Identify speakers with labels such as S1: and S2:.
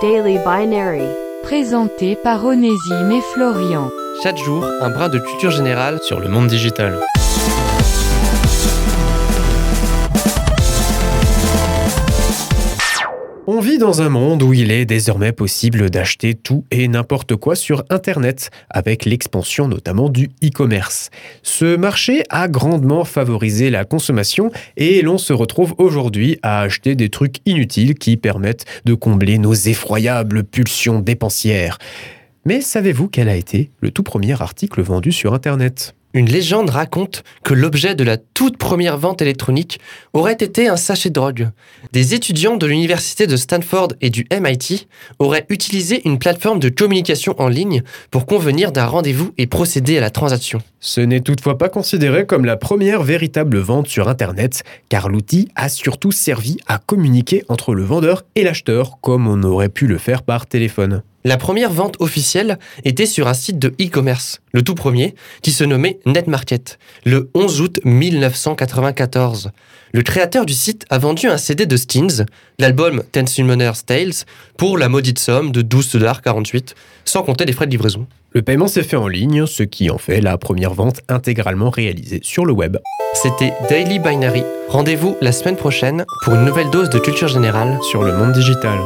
S1: Daily Binary.
S2: Présenté par Onésime et Florian.
S3: Chaque jour, un brin de culture générale sur le monde digital.
S4: On vit dans un monde où il est désormais possible d'acheter tout et n'importe quoi sur Internet, avec l'expansion notamment du e-commerce. Ce marché a grandement favorisé la consommation et l'on se retrouve aujourd'hui à acheter des trucs inutiles qui permettent de combler nos effroyables pulsions dépensières. Mais savez-vous quel a été le tout premier article vendu sur Internet?
S3: Une légende raconte que l'objet de la toute première vente électronique aurait été un sachet de drogue. Des étudiants de l'université de Stanford et du MIT auraient utilisé une plateforme de communication en ligne pour convenir d'un rendez-vous et procéder à la transaction.
S4: Ce n'est toutefois pas considéré comme la première véritable vente sur Internet, car l'outil a surtout servi à communiquer entre le vendeur et l'acheteur, comme on aurait pu le faire par téléphone.
S3: La première vente officielle était sur un site de e-commerce, le tout premier, qui se nommait NetMarket, le 11 août 1994. Le créateur du site a vendu un CD de Stings, l'album Ten Summoner's Tales, pour la maudite somme de 12,48$, sans compter les frais de livraison.
S4: Le paiement s'est fait en ligne, ce qui en fait la première vente intégralement réalisée sur le web.
S3: C'était Daily Binary. Rendez-vous la semaine prochaine pour une nouvelle dose de culture générale
S4: Sur le monde digital.